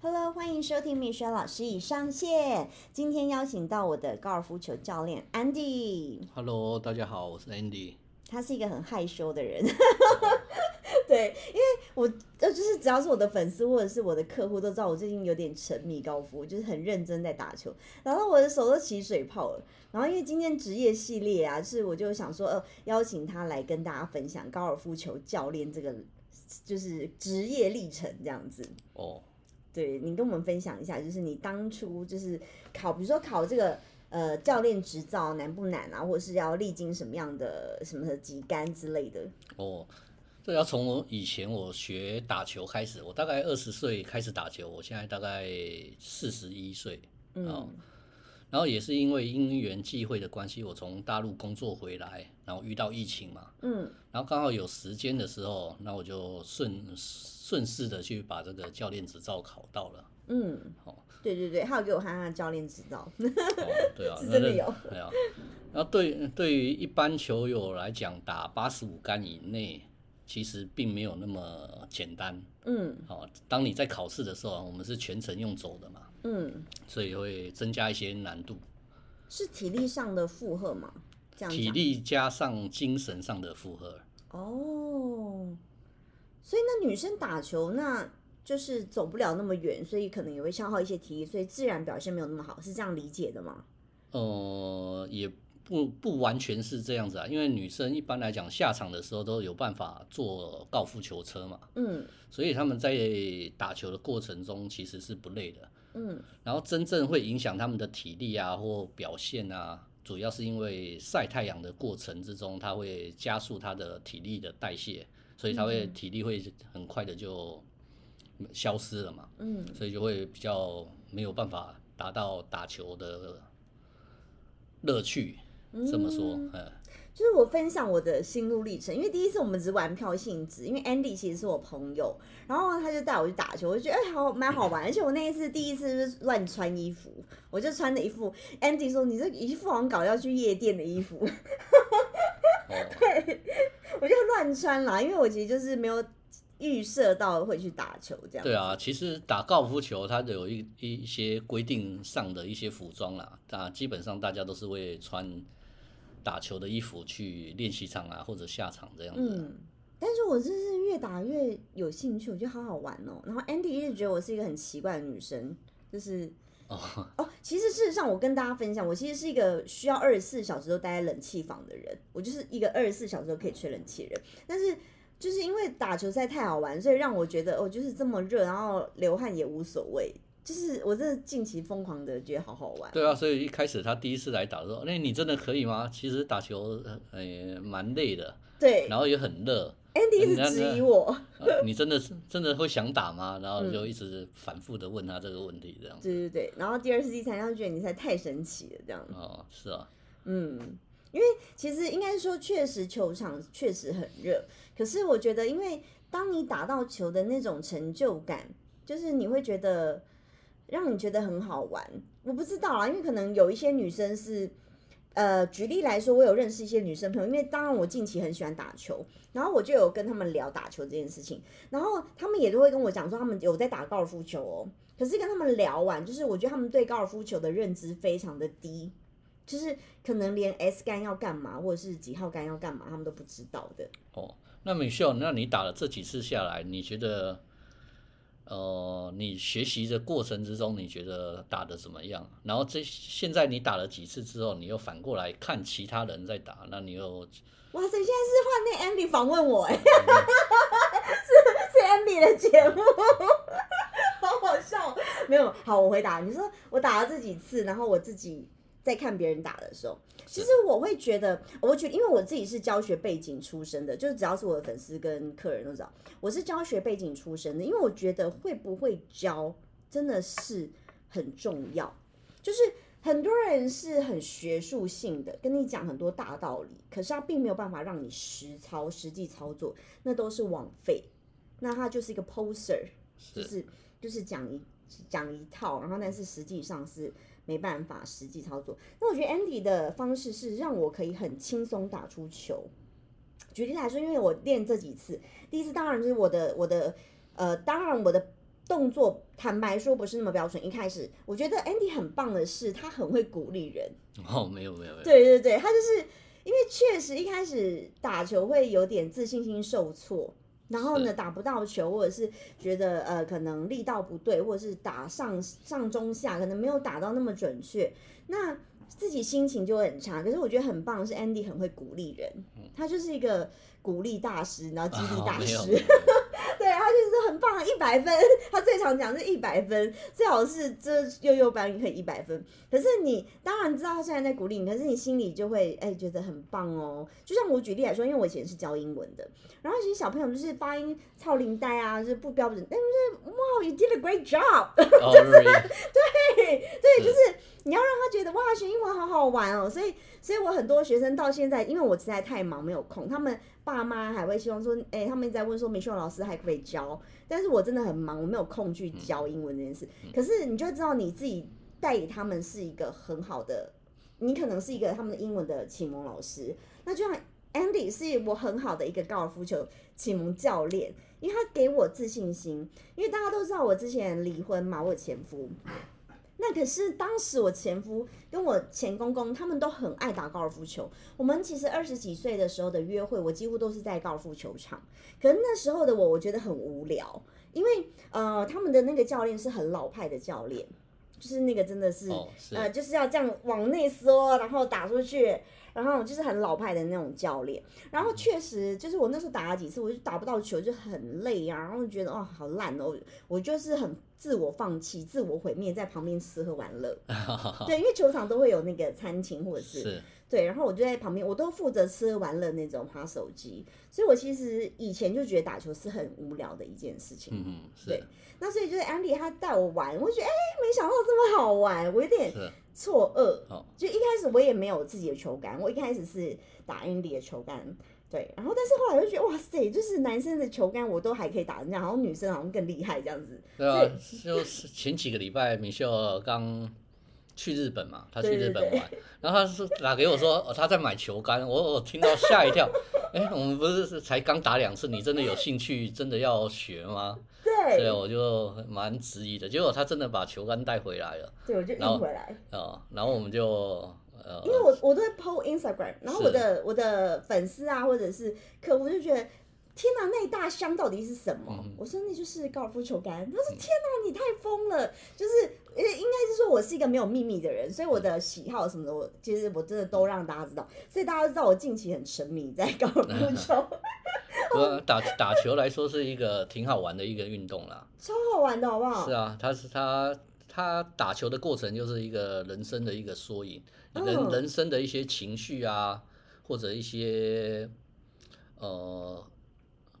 Hello，欢迎收听米雪老师已上线。今天邀请到我的高尔夫球教练 Andy。Hello，大家好，我是 Andy。他是一个很害羞的人，对，因为我呃，就是只要是我的粉丝或者是我的客户都知道我最近有点沉迷高尔夫，就是很认真在打球，然后我的手都起水泡了。然后因为今天职业系列啊，是我就想说，呃，邀请他来跟大家分享高尔夫球教练这个就是职业历程这样子。哦，对你跟我们分享一下，就是你当初就是考，比如说考这个。呃，教练执照难不难啊？或者是要历经什么样的什么的几杆之类的？哦，这要从我以前我学打球开始，我大概二十岁开始打球，我现在大概四十一岁，嗯，然后也是因为因缘际会的关系，我从大陆工作回来，然后遇到疫情嘛，嗯，然后刚好有时间的时候，那我就顺顺势的去把这个教练执照考到了，嗯，好。对对对，还有给我看他的教练执照，对啊，是真的有。对啊，然后对对于一般球友来讲，打八十五杆以内，其实并没有那么简单。嗯，好，当你在考试的时候，我们是全程用走的嘛，嗯，所以会增加一些难度。是体力上的负荷吗？这样体力加上精神上的负荷。哦，所以那女生打球那。就是走不了那么远，所以可能也会消耗一些体力，所以自然表现没有那么好，是这样理解的吗？呃，也不不完全是这样子啊，因为女生一般来讲下场的时候都有办法坐高尔夫球车嘛，嗯，所以他们在打球的过程中其实是不累的，嗯，然后真正会影响他们的体力啊或表现啊，主要是因为晒太阳的过程之中，它会加速它的体力的代谢，所以他会体力会很快的就。消失了嘛，嗯，所以就会比较没有办法达到打球的乐趣。这么说，嗯，就是我分享我的心路历程，因为第一次我们只是玩票性质，因为 Andy 其实是我朋友，然后他就带我去打球，我就觉得哎，好蛮好玩，而且我那一次第一次就是乱穿衣服，我就穿着一副 Andy 说你这一副好像搞要去夜店的衣服，对，我就乱穿啦，因为我其实就是没有。预设到会去打球这样。对啊，其实打高尔夫球它有一一些规定上的一些服装啦，啊，基本上大家都是会穿打球的衣服去练习场啊或者下场这样子。嗯，但是我就是越打越有兴趣，我觉得好好玩哦。然后 Andy 一直觉得我是一个很奇怪的女生，就是哦哦，其实事实上我跟大家分享，我其实是一个需要二十四小时都待在冷气房的人，我就是一个二十四小时都可以吹冷气的人，但是。就是因为打球赛太好玩，所以让我觉得哦，就是这么热，然后流汗也无所谓。就是我真的近期疯狂的觉得好好玩。对啊，所以一开始他第一次来打的时候，那你真的可以吗？其实打球呃蛮累的。对。然后也很热。Andy 一直质疑我。你真的是真的会想打吗？然后就一直反复的问他这个问题，这样。对对对，然后第二次、第三次觉得你才太神奇了，这样。哦，是啊。嗯。因为其实应该说，确实球场确实很热。可是我觉得，因为当你打到球的那种成就感，就是你会觉得让你觉得很好玩。我不知道啊，因为可能有一些女生是，呃，举例来说，我有认识一些女生朋友，因为当然我近期很喜欢打球，然后我就有跟他们聊打球这件事情，然后他们也都会跟我讲说，他们有在打高尔夫球哦。可是跟他们聊完，就是我觉得他们对高尔夫球的认知非常的低。就是可能连 S 杆要干嘛，或者是几号杆要干嘛，他们都不知道的。哦，那米秀，那你打了这几次下来，你觉得，呃，你学习的过程之中，你觉得打的怎么样？然后这现在你打了几次之后，你又反过来看其他人在打，那你又，哇塞，现在是换那 Andy 访问我哎，是是 Andy 的节目，好好笑。没有，好，我回答你说，我打了这几次，然后我自己。在看别人打的时候，其实我会觉得，我觉得，因为我自己是教学背景出身的，就是只要是我的粉丝跟客人都知道，我是教学背景出身的。因为我觉得会不会教真的是很重要。就是很多人是很学术性的，跟你讲很多大道理，可是他并没有办法让你实操、实际操作，那都是枉费。那他就是一个 poser，就是就是讲一讲一套，然后但是实际上是。没办法实际操作，那我觉得 Andy 的方式是让我可以很轻松打出球。举例来说，因为我练这几次，第一次当然就是我的我的呃，当然我的动作坦白说不是那么标准。一开始我觉得 Andy 很棒的是，他很会鼓励人。哦，没有没有没有。对对对，他就是因为确实一开始打球会有点自信心受挫，然后呢打不到球，或者是觉得呃可能力道不对，或者是打上上中下可能没有打到那么准确，那。自己心情就会很差，可是我觉得很棒的是 Andy 很会鼓励人，他就是一个鼓励大师，然后激励 大师，对，他就是很棒，一百分，他最常讲是一百分，最好是这幼幼班可以一百分。可是你当然知道他现在在鼓励你，可是你心里就会哎觉得很棒哦。就像我举例来说，因为我以前是教英文的，然后其实小朋友就是发音操铃带啊，就是不标准，但是哇，you did a great job，就是 对对，就是。你要让他觉得哇，学英文好好玩哦，所以，所以我很多学生到现在，因为我实在太忙没有空，他们爸妈还会希望说，哎，他们在问说，美秀老师还可以教，但是我真的很忙，我没有空去教英文这件事。可是你就知道你自己带给他们是一个很好的，你可能是一个他们的英文的启蒙老师。那就像 Andy 是我很好的一个高尔夫球启蒙教练，因为他给我自信心。因为大家都知道我之前离婚嘛，我前夫。那可是当时我前夫跟我前公公他们都很爱打高尔夫球。我们其实二十几岁的时候的约会，我几乎都是在高尔夫球场。可是那时候的我，我觉得很无聊，因为呃，他们的那个教练是很老派的教练，就是那个真的是呃，就是要这样往内缩，然后打出去。然后就是很老派的那种教练，然后确实就是我那时候打了几次，我就打不到球，就很累啊，然后觉得哦好烂哦，我就是很自我放弃、自我毁灭，在旁边吃喝玩乐。对，因为球场都会有那个餐厅或者是对，然后我就在旁边，我都负责吃喝玩乐那种，划手机。所以我其实以前就觉得打球是很无聊的一件事情。嗯嗯，对。那所以就是安迪他带我玩，我觉得哎，没想到这么好玩，我有点。错愕，就一开始我也没有自己的球杆，我一开始是打 Andy 的球杆，对，然后但是后来我就觉得哇塞，就是男生的球杆我都还可以打成这样，然后女生好像更厉害这样子。对啊，就是前几个礼拜米秀刚去日本嘛，他去日本玩，然后他是打给我说他在买球杆，我我听到吓一跳，哎，我们不是是才刚打两次，你真的有兴趣真的要学吗？对，所以我就蛮质疑的，结果他真的把球杆带回来了。对，我就运回来。啊，然后我们就呃，因为我我都会 PO Instagram，然后我的我的粉丝啊，或者是客户就觉得，天哪，那一大箱到底是什么？我说那就是高尔夫球杆。他说天哪，你太疯了，就是呃，应该是说我是一个没有秘密的人，所以我的喜好什么的，我其实我真的都让大家知道，所以大家都知道我近期很沉迷在高尔夫球。打打球来说是一个挺好玩的一个运动啦，超好玩的好不好？是啊，他是他他打球的过程就是一个人生的一个缩影，人人生的一些情绪啊，或者一些呃，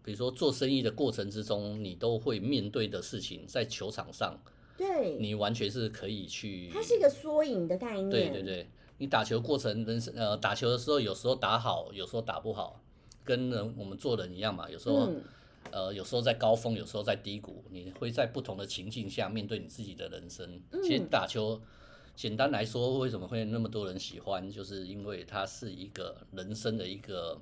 比如说做生意的过程之中，你都会面对的事情，在球场上，对，你完全是可以去。它是一个缩影的概念。对对对，你打球过程，人生呃，打球的时候有时候打好，有时候打不好。跟人我们做人一样嘛，有时候，呃，有时候在高峰，有时候在低谷，你会在不同的情境下面对你自己的人生。其实打球，简单来说，为什么会那么多人喜欢，就是因为它是一个人生的一个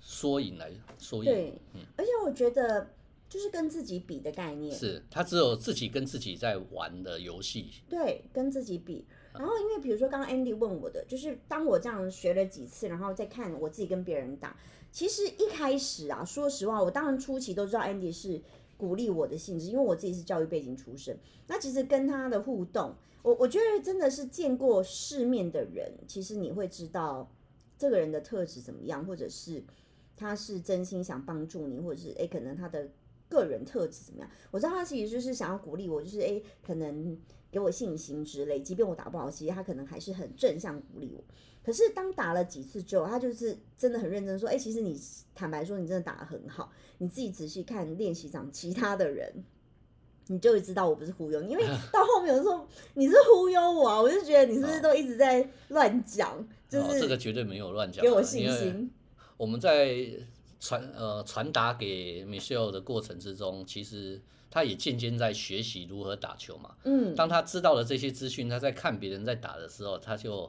缩影来缩影。对，嗯，而且我觉得就是跟自己比的概念，是它只有自己跟自己在玩的游戏。对，跟自己比。然后，因为比如说刚刚 Andy 问我的，就是当我这样学了几次，然后再看我自己跟别人打，其实一开始啊，说实话，我当然初期都知道 Andy 是鼓励我的性质，因为我自己是教育背景出身。那其实跟他的互动，我我觉得真的是见过世面的人，其实你会知道这个人的特质怎么样，或者是他是真心想帮助你，或者是诶可能他的个人特质怎么样？我知道他其实就是想要鼓励我，就是诶可能。给我信心之类，即便我打不好，其实他可能还是很正向鼓励我。可是当打了几次之后，他就是真的很认真说：“哎，其实你坦白说，你真的打的很好。你自己仔细看练习场其他的人，你就会知道我不是忽悠你。因为到后面有时候你是忽悠我啊，我就觉得你是不是都一直在乱讲？就是这个绝对没有乱讲，给我信心。我们在传呃传达给 Michelle 的过程之中，其实。他也渐渐在学习如何打球嘛。嗯，当他知道了这些资讯，他在看别人在打的时候，他就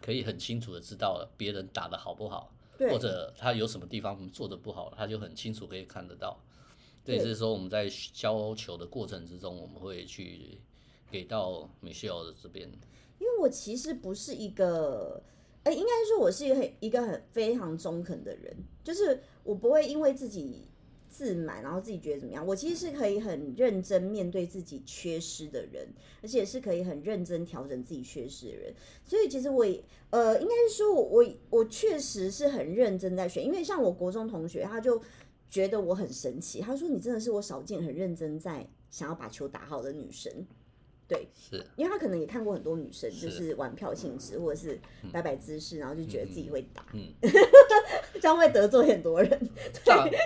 可以很清楚的知道别人打的好不好，或者他有什么地方做的不好，他就很清楚可以看得到。对，就是说我们在教球的过程之中，我们会去给到 Michelle 的这边。因为我其实不是一个，哎，应该说我是一个很一个很非常中肯的人，就是我不会因为自己。自满，然后自己觉得怎么样？我其实是可以很认真面对自己缺失的人，而且是可以很认真调整自己缺失的人。所以其实我，呃，应该是说我我我确实是很认真在学。因为像我国中同学，他就觉得我很神奇，他说你真的是我少见很认真在想要把球打好的女生。对，是因为他可能也看过很多女生，就是玩票性质或者是摆摆姿势，然后就觉得自己会打，嗯，这样会得罪很多人。对。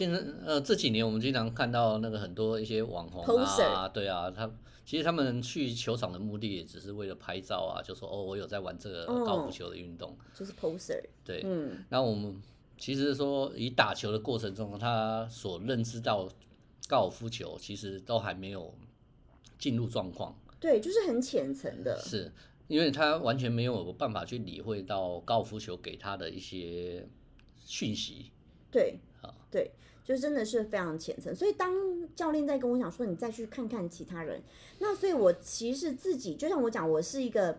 现在呃这几年我们经常看到那个很多一些网红啊，对啊，他其实他们去球场的目的也只是为了拍照啊，就说哦我有在玩这个高尔夫球的运动，就是 poser。对，嗯，那我们其实说以打球的过程中，他所认知到高尔夫球其实都还没有进入状况，对，就是很浅层的，是因为他完全没有办法去理会到高尔夫球给他的一些讯息，对。啊。对，就真的是非常浅层。所以当教练在跟我讲说，你再去看看其他人，那所以我其实自己就像我讲，我是一个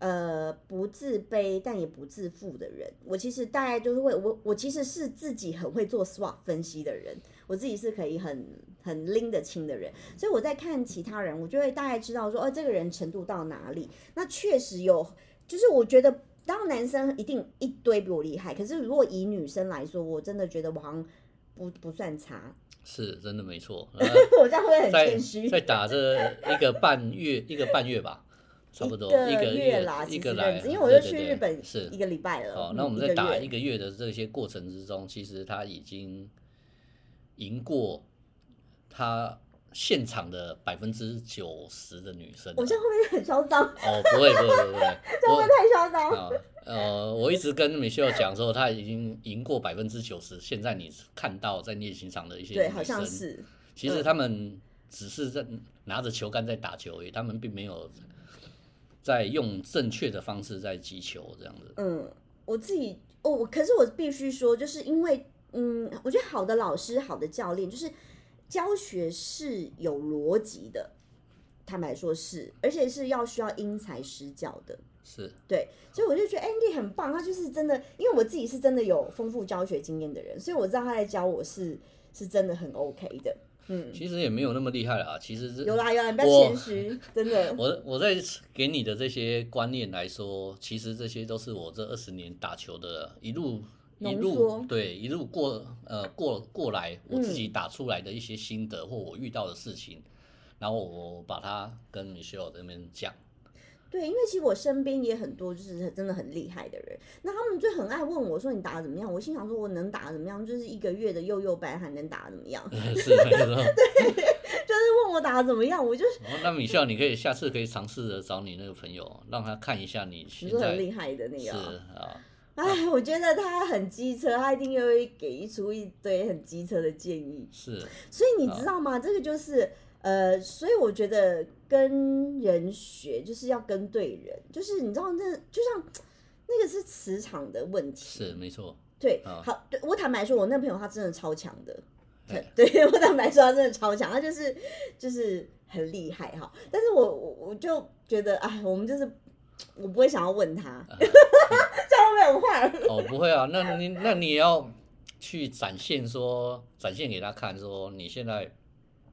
呃不自卑但也不自负的人。我其实大概就是会，我我其实是自己很会做 SWOT 分析的人，我自己是可以很很拎得清的人。所以我在看其他人，我就会大概知道说，哦，这个人程度到哪里。那确实有，就是我觉得。当，男生一定一堆比我厉害。可是，如果以女生来说，我真的觉得我好像不不算差。是，真的没错。我这样会很谦虚。在打这一个半月，一个半月吧，差不多一个月啦，一个来，因为我就去日本是一个礼拜了。哦，那我们在打一个月的这些过程之中，其实他已经赢过他。现场的百分之九十的女生，我这样会不会很嚣张？哦，不会，不会，不会，这会不会太嚣张？啊，呃，我一直跟米秀讲说，他已经赢过百分之九十。现在你看到在练习场的一些对，好像是，其实他们只是在拿着球杆在打球而已，他们并没有在用正确的方式在击球这样子。嗯，我自己，哦，可是我必须说，就是因为，嗯，我觉得好的老师、好的教练，就是。教学是有逻辑的，坦白说是，而且是要需要因材施教的，是对，所以我就觉得 Andy 很棒，他就是真的，因为我自己是真的有丰富教学经验的人，所以我知道他在教我是是真的很 OK 的，嗯，其实也没有那么厉害啦，其实有啦有啦，不要谦虚，真的，我我在给你的这些观念来说，其实这些都是我这二十年打球的一路。一路对一路过呃过过来，我自己打出来的一些心得或我遇到的事情，然后我把它跟 Michelle 那边讲。对，因为其实我身边也很多就是真的很厉害的人，那他们就很爱问我说你打的怎么样？我心想说我能打的怎么样？就是一个月的幼幼班还能打的怎么样？是 对，就是问我打的怎么样，我就那米笑，你可以下次可以尝试着找你那个朋友，让他看一下你现在很厉害的那个是啊。哎，我觉得他很机车，他一定又会给出一堆很机车的建议。是，所以你知道吗？这个就是呃，所以我觉得跟人学就是要跟对人，就是你知道，那就像那个是磁场的问题。是，没错。对，好，对我坦白说，我那朋友他真的超强的。对，我坦白说，他真的超强，他就是就是很厉害哈。但是我我我就觉得，哎，我们就是我不会想要问他。这样会很坏哦，不会啊，那你那你也要去展现说，展现给他看，说你现在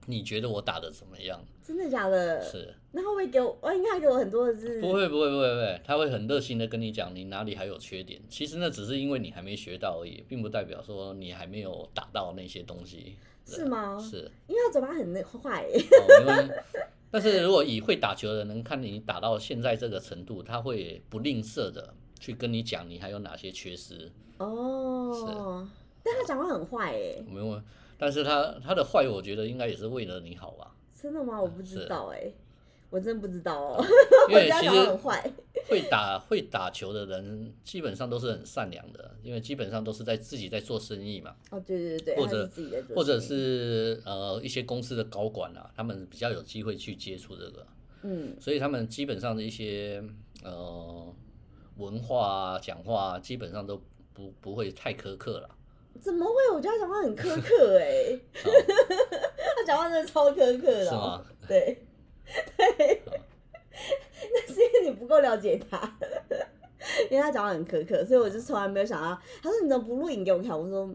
你觉得我打的怎么样？真的假的？是。那会不会给我？哦，应该给我很多的字。不会不会不会不会，他会很热心的跟你讲你哪里还有缺点。其实那只是因为你还没学到而已，并不代表说你还没有打到那些东西。是吗？是。因为他嘴巴很那坏。但是如果以会打球的人能看你打到现在这个程度，他会不吝啬的。去跟你讲，你还有哪些缺失？哦，是，但他讲话很坏哎。没有，但是他他的坏，我觉得应该也是为了你好吧？真的吗？我不知道哎，我真不知道哦。因为其实会打会打球的人，基本上都是很善良的，因为基本上都是在自己在做生意嘛。哦，对对对或者或者是呃一些公司的高管啊，他们比较有机会去接触这个，嗯，所以他们基本上的一些呃。文化啊，讲话基本上都不不会太苛刻了。怎么会？我觉得他讲话很苛刻 哎，他讲话真的超苛刻的。是吗？对，对，那是因为你不够了解他，因为他讲话很苛刻，所以我就从来没有想到。他说：“你怎么不录影给我看？”我说：“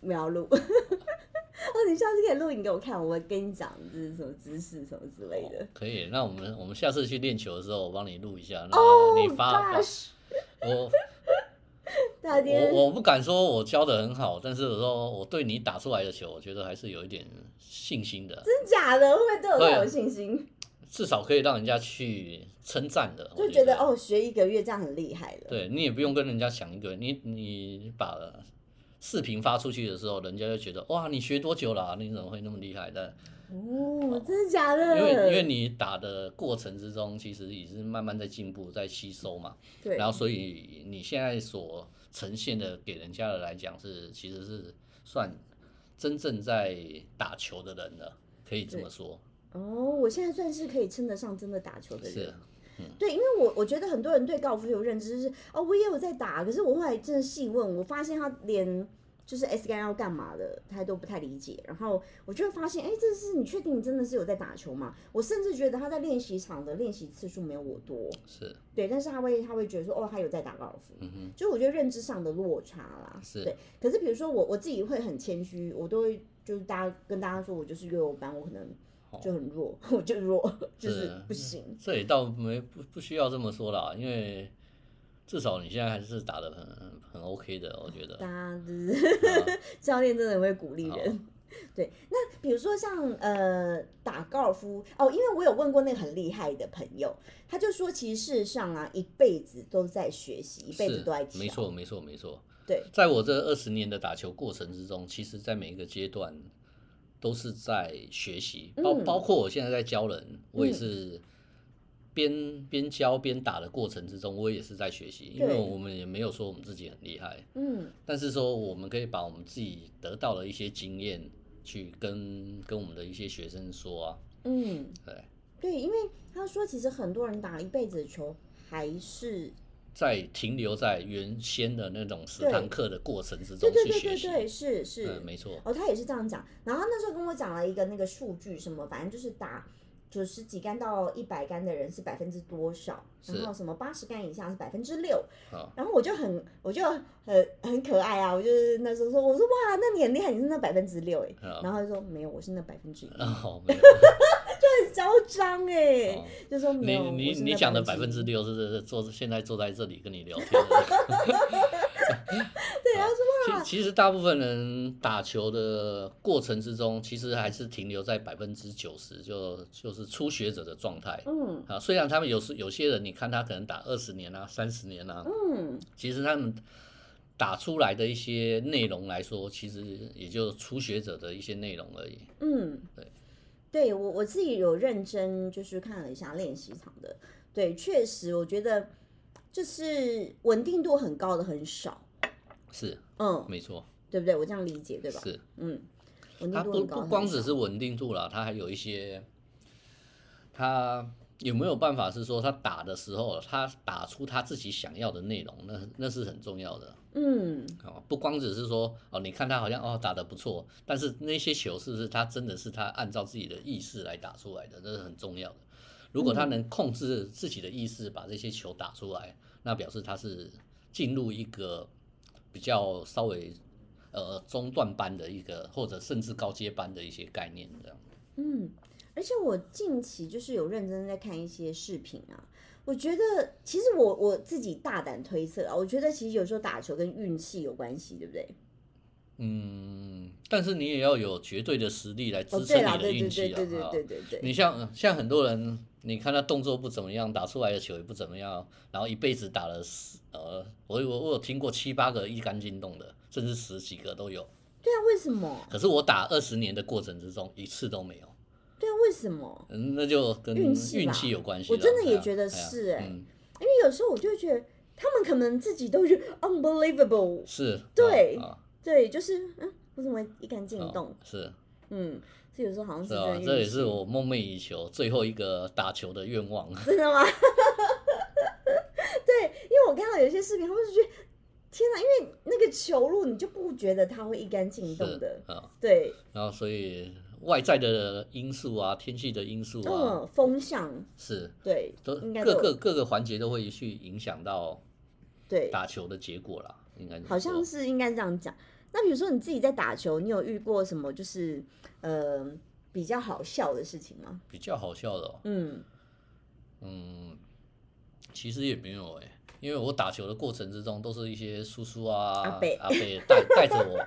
没有录。”哦，你下次可以录影给我看，我会跟你讲这是什么姿势什么之类的。可以，那我们我们下次去练球的时候，我帮你录一下，哦，你发发我。我我不敢说我教的很好，但是我说我对你打出来的球，我觉得还是有一点信心的。真假的？会不会对我太有信心？至少可以让人家去称赞的，就觉得哦，学一个月这样很厉害了。对你也不用跟人家讲一个，你你把。视频发出去的时候，人家就觉得哇，你学多久了？你怎么会那么厉害的？哦，真的假的？因为因为你打的过程之中，其实也是慢慢在进步，在吸收嘛。对。然后，所以你现在所呈现的给人家的来讲，是其实是算真正在打球的人了，可以这么说。哦，我现在算是可以称得上真的打球的人。是。嗯对，因为我我觉得很多人对高尔夫有认知是哦，我也有在打，可是我后来真的细问，我发现他连就是 S 杆要干嘛的，他都不太理解。然后我就会发现，哎，这是你确定你真的是有在打球吗？我甚至觉得他在练习场的练习次数没有我多，是对，但是他会他会觉得说，哦，他有在打高尔夫，嗯就我觉得认知上的落差啦，是对。可是比如说我我自己会很谦虚，我都会就是大家跟大家说我就是约我班，我可能。就很弱，我就弱，就是不行。这也倒没不不需要这么说啦，因为至少你现在还是打的很很 OK 的，我觉得。打的 教练真的会鼓励人。对，那比如说像呃打高尔夫哦，因为我有问过那个很厉害的朋友，他就说其实事实上啊，一辈子都在学习，一辈子都在没错没错没错。对，在我这二十年的打球过程之中，其实在每一个阶段。都是在学习，包包括我现在在教人，我也是边边教边打的过程之中，我也是在学习，因为我们也没有说我们自己很厉害，嗯，但是说我们可以把我们自己得到的一些经验去跟跟我们的一些学生说啊，嗯，对，对，因为他说其实很多人打一辈子的球还是。在停留在原先的那种十堂课的过程之中去学习，是是，没错。哦，他也是这样讲。然后那时候跟我讲了一个那个数据，什么反正就是打九十几杆到一百杆的人是百分之多少，然后什么八十杆以下是百分之六。然后我就很，我就很很可爱啊，我就是那时候说，我说哇，那你很厉害，你是那百分之六哎。然后他就说没有，我是那百分之一。就很嚣张哎，就说你你你讲的百分之六是坐现在坐在这里跟你聊天。对啊？其其实大部分人打球的过程之中，其实还是停留在百分之九十，就就是初学者的状态。嗯，啊，虽然他们有时有些人，你看他可能打二十年啊、三十年啊，嗯，其实他们打出来的一些内容来说，其实也就初学者的一些内容而已。嗯，对。对我我自己有认真就是看了一下练习场的，对，确实我觉得就是稳定度很高的很少，是，嗯，没错，对不对？我这样理解对吧？是，嗯，它不不光只是稳定度了，它还有一些，它有没有办法是说他打的时候，他打出他自己想要的内容，那那是很重要的。嗯，哦，不光只是说哦，你看他好像哦打的不错，但是那些球是不是他真的是他按照自己的意识来打出来的，那是很重要的。如果他能控制自己的意识把这些球打出来，那表示他是进入一个比较稍微呃中段班的一个，或者甚至高阶班的一些概念这样。嗯，而且我近期就是有认真在看一些视频啊。我觉得其实我我自己大胆推测啊，我觉得其实有时候打球跟运气有关系，对不对？嗯，但是你也要有绝对的实力来支撑你的运气啊！对对对对对对。你像像很多人，你看他动作不怎么样，打出来的球也不怎么样，然后一辈子打了十呃，我我我有听过七八个一杆进洞的，甚至十几个都有。对啊，为什么？可是我打二十年的过程之中，一次都没有。对啊，为什么？嗯，那就跟运气有关系。我真的也觉得是哎，因为有时候我就觉得他们可能自己都是 unbelievable。是。对对，就是嗯，为什么一杆进洞？是。嗯，这有时候好像是。啊，这也是我梦寐以求最后一个打球的愿望。真的吗？对，因为我看到有一些视频，他们就觉得天哪，因为那个球路你就不觉得它会一杆进洞的，啊，对。然后所以外在的因素啊，天气的因素啊，嗯，风向是，对，都各个各个环节都会去影响到对打球的结果啦，应该好像是应该这样讲。那比如说你自己在打球，你有遇过什么就是呃比较好笑的事情吗？比较好笑的，嗯嗯，其实也没有哎。因为我打球的过程之中，都是一些叔叔啊、阿伯带带着我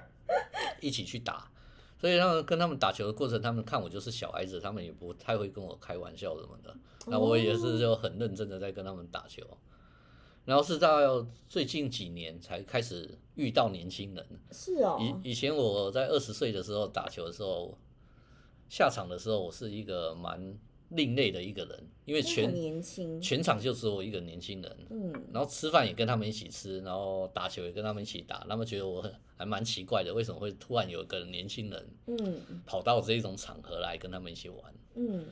一起去打，所以他们跟他们打球的过程，他们看我就是小孩子，他们也不太会跟我开玩笑什么的。那我也是就很认真的在跟他们打球。然后是到最近几年才开始遇到年轻人。是哦。以以前我在二十岁的时候打球的时候，下场的时候我是一个蛮。另类的一个人，因为全年轻，全场就只有我一个年轻人，嗯，然后吃饭也跟他们一起吃，然后打球也跟他们一起打，他们觉得我很还蛮奇怪的，为什么会突然有一个年轻人，嗯，跑到这种场合来跟他们一起玩，嗯，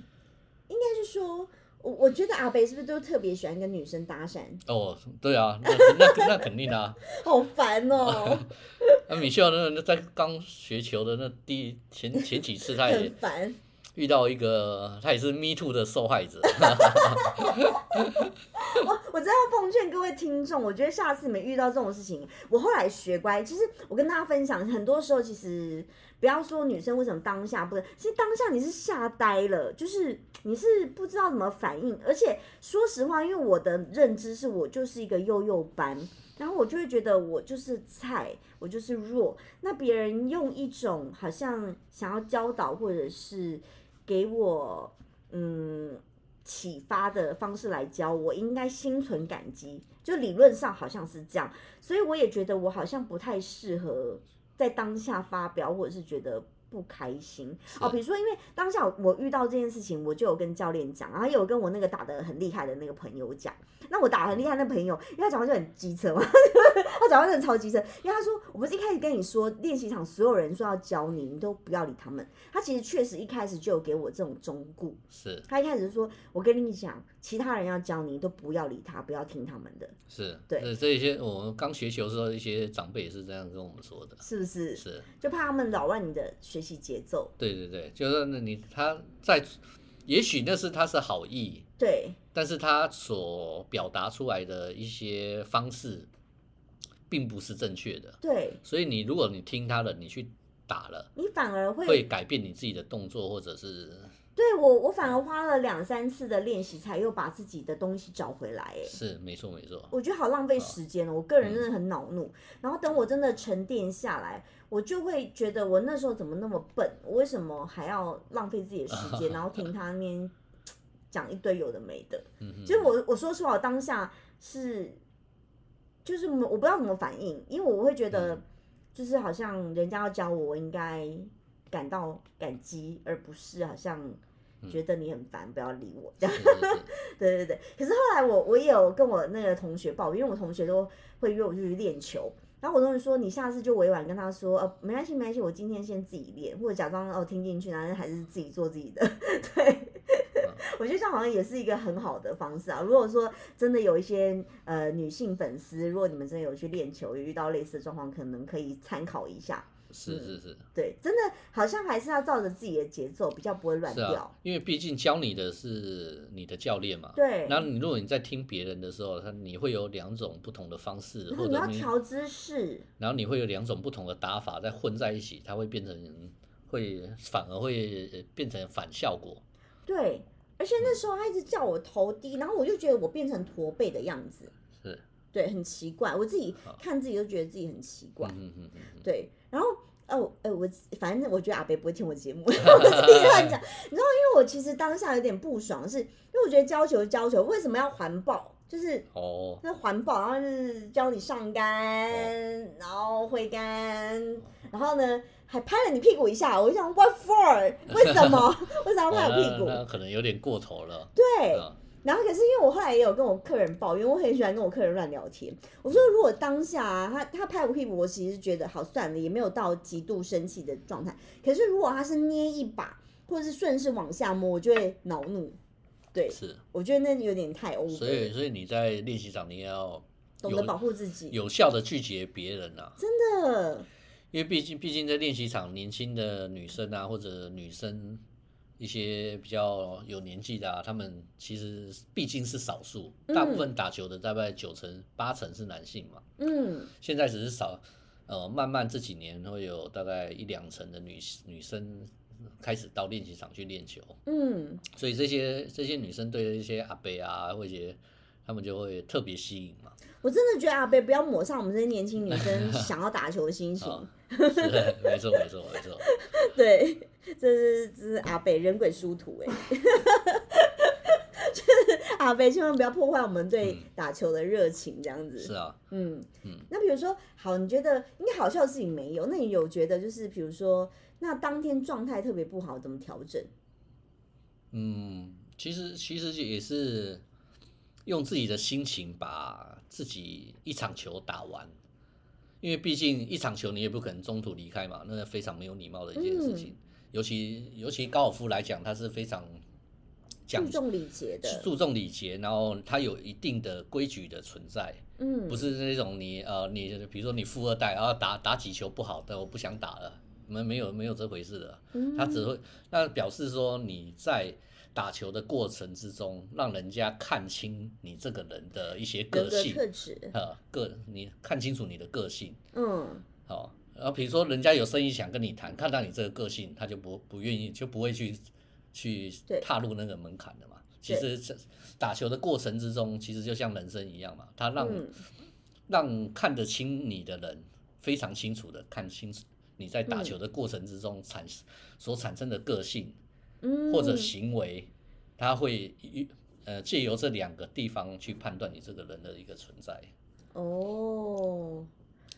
应该是说，我我觉得阿北是不是都特别喜欢跟女生搭讪？哦，对啊，那那那肯定啊，好烦哦，那 米秀那在刚学球的那第前前几次他也烦。遇到一个，他也是 Me Too 的受害者。我我真要奉劝各位听众，我觉得下次你们遇到这种事情，我后来学乖。其实我跟大家分享，很多时候其实不要说女生为什么当下不能，其实当下你是吓呆了，就是 你是不知道怎么反应。而且说实话，因为我的认知是我就是一个幼幼班，然后我就会觉得我就是菜，我就是弱。那别人用一种好像想要教导或者是。给我嗯启发的方式来教我，应该心存感激。就理论上好像是这样，所以我也觉得我好像不太适合在当下发表，或者是觉得不开心哦。比如说，因为当下我遇到这件事情，我就有跟教练讲，然后有跟我那个打的很厉害的那个朋友讲。那我打很厉害那朋友，因为他讲话就很机车嘛，他讲话真的超机车。因为他说，我不是一开始跟你说，练习场所有人说要教你，你都不要理他们。他其实确实一开始就有给我这种忠告。是。他一开始说，我跟你讲，其他人要教你，都不要理他，不要听他们的。是。对。这些我们刚学球的时候，一些长辈也是这样跟我们说的。是不是？是。就怕他们扰乱你的学习节奏。对对对，就是你他在。也许那是他是好意，对，但是他所表达出来的一些方式，并不是正确的，对，所以你如果你听他的，你去打了，你反而会会改变你自己的动作，或者是。对我，我反而花了两三次的练习，才又把自己的东西找回来。哎，是没错没错。我觉得好浪费时间哦，我个人真的很恼怒。然后等我真的沉淀下来，我就会觉得我那时候怎么那么笨？我为什么还要浪费自己的时间，然后听他那边讲一堆有的没的？其实我我说实话，当下是就是我不知道怎么反应，因为我会觉得就是好像人家要教我，我应该。感到感激，而不是好像觉得你很烦，不要理我这样。对对对。可是后来我我也有跟我那个同学抱怨，因为我同学都会约我去练球，然后我同学说你下次就委婉跟他说，呃，没关系没关系，我今天先自己练，或者假装哦听进去，然后还是自己做自己的。对，我觉得这样好像也是一个很好的方式啊。如果说真的有一些呃女性粉丝，如果你们真的有去练球，有遇到类似的状况，可能可以参考一下。是是是，对，真的好像还是要照着自己的节奏，比较不会乱掉。因为毕竟教你的是你的教练嘛。对。然后你如果你在听别人的时候，他你会有两种不同的方式，或者你要调姿势。然后你会有两种不同的打法在混在一起，它会变成会反而会变成反效果。对，而且那时候他一直叫我头低，然后我就觉得我变成驼背的样子。是。对，很奇怪，我自己看自己都觉得自己很奇怪。嗯嗯嗯。对。然后，哦，呃，我反正我觉得阿北不会听我节目，我自己乱讲。你知道，因为我其实当下有点不爽，是因为我觉得教球教球为什么要环抱？就是哦，那环保，然后是教你上杆，然后挥杆，然后呢还拍了你屁股一下。我就想，What for？为什么？为什么要拍我屁股？那可能有点过头了。对。然后可是因为我后来也有跟我客人抱怨，我很喜欢跟我客人乱聊天。我说如果当下他他拍我屁股，我其实觉得好算了，也没有到极度生气的状态。可是如果他是捏一把，或者是顺势往下摸，我就会恼怒。对，是，我觉得那有点太 over。所以所以你在练习场你也要懂得保护自己，有效的拒绝别人啊，真的。因为毕竟毕竟在练习场，年轻的女生啊，或者女生一些比较有年纪的啊，他们其实毕竟是少数，大部分打球的大概九成八成是男性嘛。嗯，现在只是少，呃，慢慢这几年会有大概一两成的女女生开始到练习场去练球。嗯，所以这些这些女生对一些阿伯啊，或者他们就会特别吸引嘛。我真的觉得阿贝不要抹上我们这些年轻女生 想要打球的心情。是，没错没错没错。对，这是这是阿北人鬼殊途哎。就是阿北千万不要破坏我们对打球的热情，这样子。是啊。嗯嗯。那比如说，好，你觉得应该好笑的事情没有？那你有觉得就是，比如说，那当天状态特别不好，怎么调整？嗯，其实其实也是。用自己的心情把自己一场球打完，因为毕竟一场球你也不可能中途离开嘛，那是非常没有礼貌的一件事情。尤其尤其高尔夫来讲，它是非常讲注重礼节的，注重礼节，然后它有一定的规矩的存在。嗯，不是那种你呃你比如说你富二代，然后打打几球不好但，我不想打了，没没有没有这回事的。嗯，他只会那表示说你在。打球的过程之中，让人家看清你这个人的一些个性特质，呃，个你看清楚你的个性，嗯，好，然后比如说人家有生意想跟你谈，看到你这个个性，他就不不愿意，就不会去去踏入那个门槛的嘛。其实这打球的过程之中，其实就像人生一样嘛，他让让看得清你的人非常清楚的看清楚你在打球的过程之中产所产生的个性。或者行为，他会呃借由这两个地方去判断你这个人的一个存在。哦，